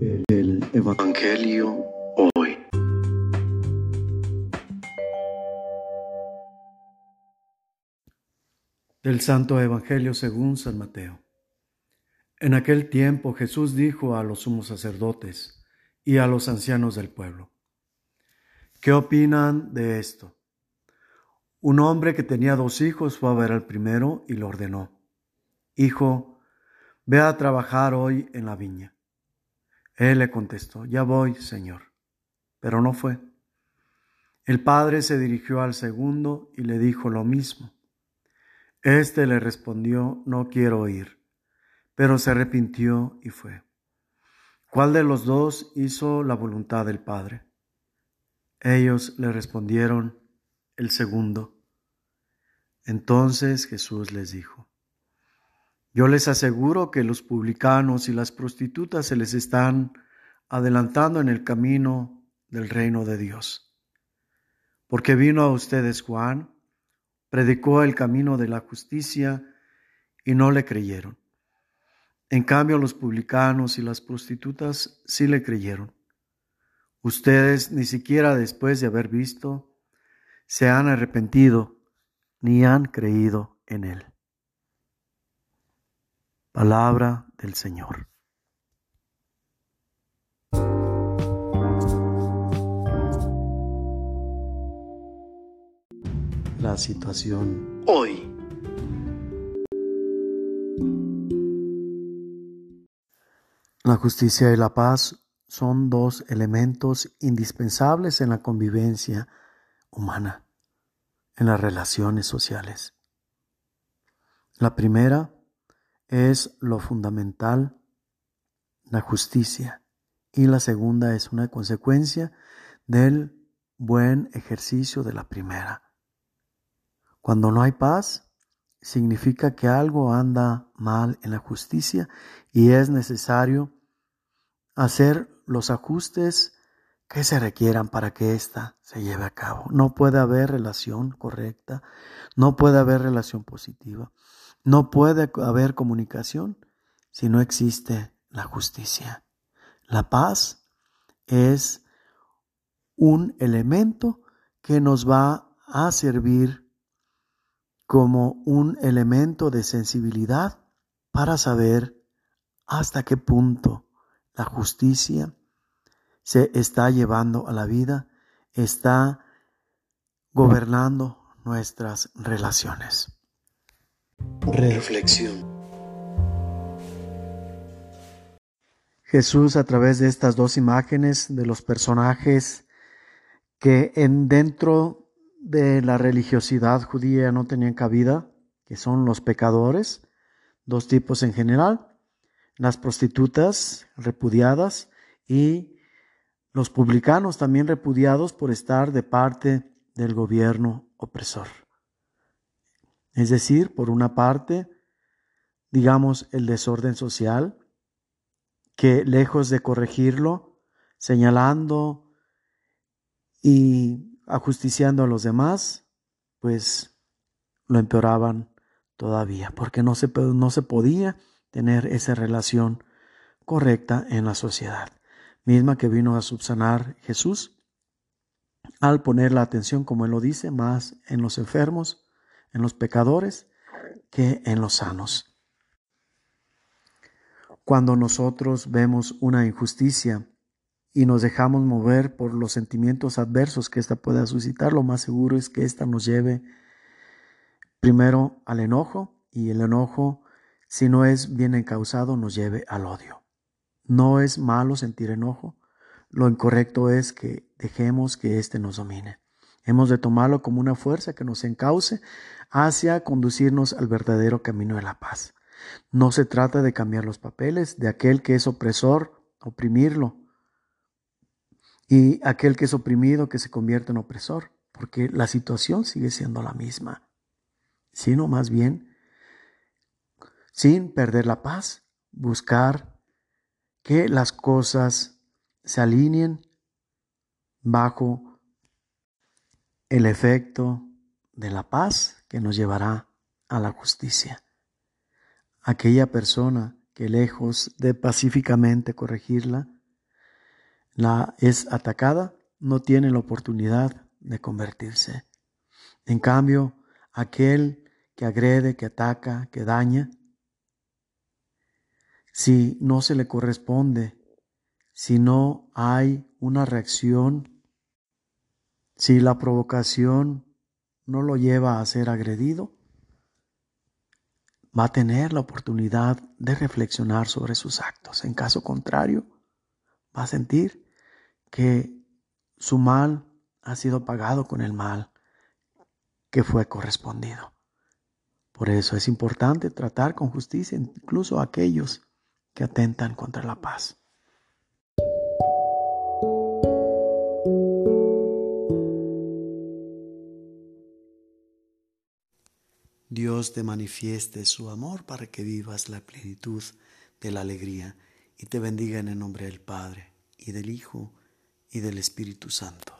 El Evangelio hoy. Del Santo Evangelio según San Mateo. En aquel tiempo Jesús dijo a los sumos sacerdotes y a los ancianos del pueblo, ¿qué opinan de esto? Un hombre que tenía dos hijos fue a ver al primero y lo ordenó, Hijo, ve a trabajar hoy en la viña. Él le contestó, ya voy, Señor. Pero no fue. El padre se dirigió al segundo y le dijo lo mismo. Este le respondió, no quiero ir, pero se arrepintió y fue. ¿Cuál de los dos hizo la voluntad del Padre? Ellos le respondieron, el segundo. Entonces Jesús les dijo, yo les aseguro que los publicanos y las prostitutas se les están adelantando en el camino del reino de Dios. Porque vino a ustedes Juan, predicó el camino de la justicia y no le creyeron. En cambio los publicanos y las prostitutas sí le creyeron. Ustedes ni siquiera después de haber visto se han arrepentido ni han creído en él. Palabra del Señor. La situación hoy. La justicia y la paz son dos elementos indispensables en la convivencia humana, en las relaciones sociales. La primera es lo fundamental, la justicia, y la segunda es una consecuencia del buen ejercicio de la primera. Cuando no hay paz, significa que algo anda mal en la justicia y es necesario hacer los ajustes que se requieran para que ésta se lleve a cabo. No puede haber relación correcta, no puede haber relación positiva. No puede haber comunicación si no existe la justicia. La paz es un elemento que nos va a servir como un elemento de sensibilidad para saber hasta qué punto la justicia se está llevando a la vida, está gobernando nuestras relaciones. Reflexión. Jesús a través de estas dos imágenes de los personajes que en dentro de la religiosidad judía no tenían cabida, que son los pecadores, dos tipos en general, las prostitutas repudiadas y los publicanos también repudiados por estar de parte del gobierno opresor. Es decir, por una parte, digamos, el desorden social, que lejos de corregirlo, señalando y ajusticiando a los demás, pues lo empeoraban todavía, porque no se, no se podía tener esa relación correcta en la sociedad, misma que vino a subsanar Jesús al poner la atención, como él lo dice, más en los enfermos, en los pecadores que en los sanos. Cuando nosotros vemos una injusticia y nos dejamos mover por los sentimientos adversos que ésta pueda suscitar, lo más seguro es que ésta nos lleve primero al enojo y el enojo, si no es bien encausado, nos lleve al odio. No es malo sentir enojo, lo incorrecto es que dejemos que éste nos domine. Hemos de tomarlo como una fuerza que nos encauce hacia conducirnos al verdadero camino de la paz. No se trata de cambiar los papeles de aquel que es opresor, oprimirlo, y aquel que es oprimido que se convierte en opresor, porque la situación sigue siendo la misma, sino más bien, sin perder la paz, buscar que las cosas se alineen bajo el efecto de la paz que nos llevará a la justicia. Aquella persona que lejos de pacíficamente corregirla, la es atacada, no tiene la oportunidad de convertirse. En cambio, aquel que agrede, que ataca, que daña, si no se le corresponde, si no hay una reacción, si la provocación no lo lleva a ser agredido, va a tener la oportunidad de reflexionar sobre sus actos. En caso contrario, va a sentir que su mal ha sido pagado con el mal que fue correspondido. Por eso es importante tratar con justicia incluso a aquellos que atentan contra la paz. Dios te manifieste su amor para que vivas la plenitud de la alegría y te bendiga en el nombre del Padre y del Hijo y del Espíritu Santo.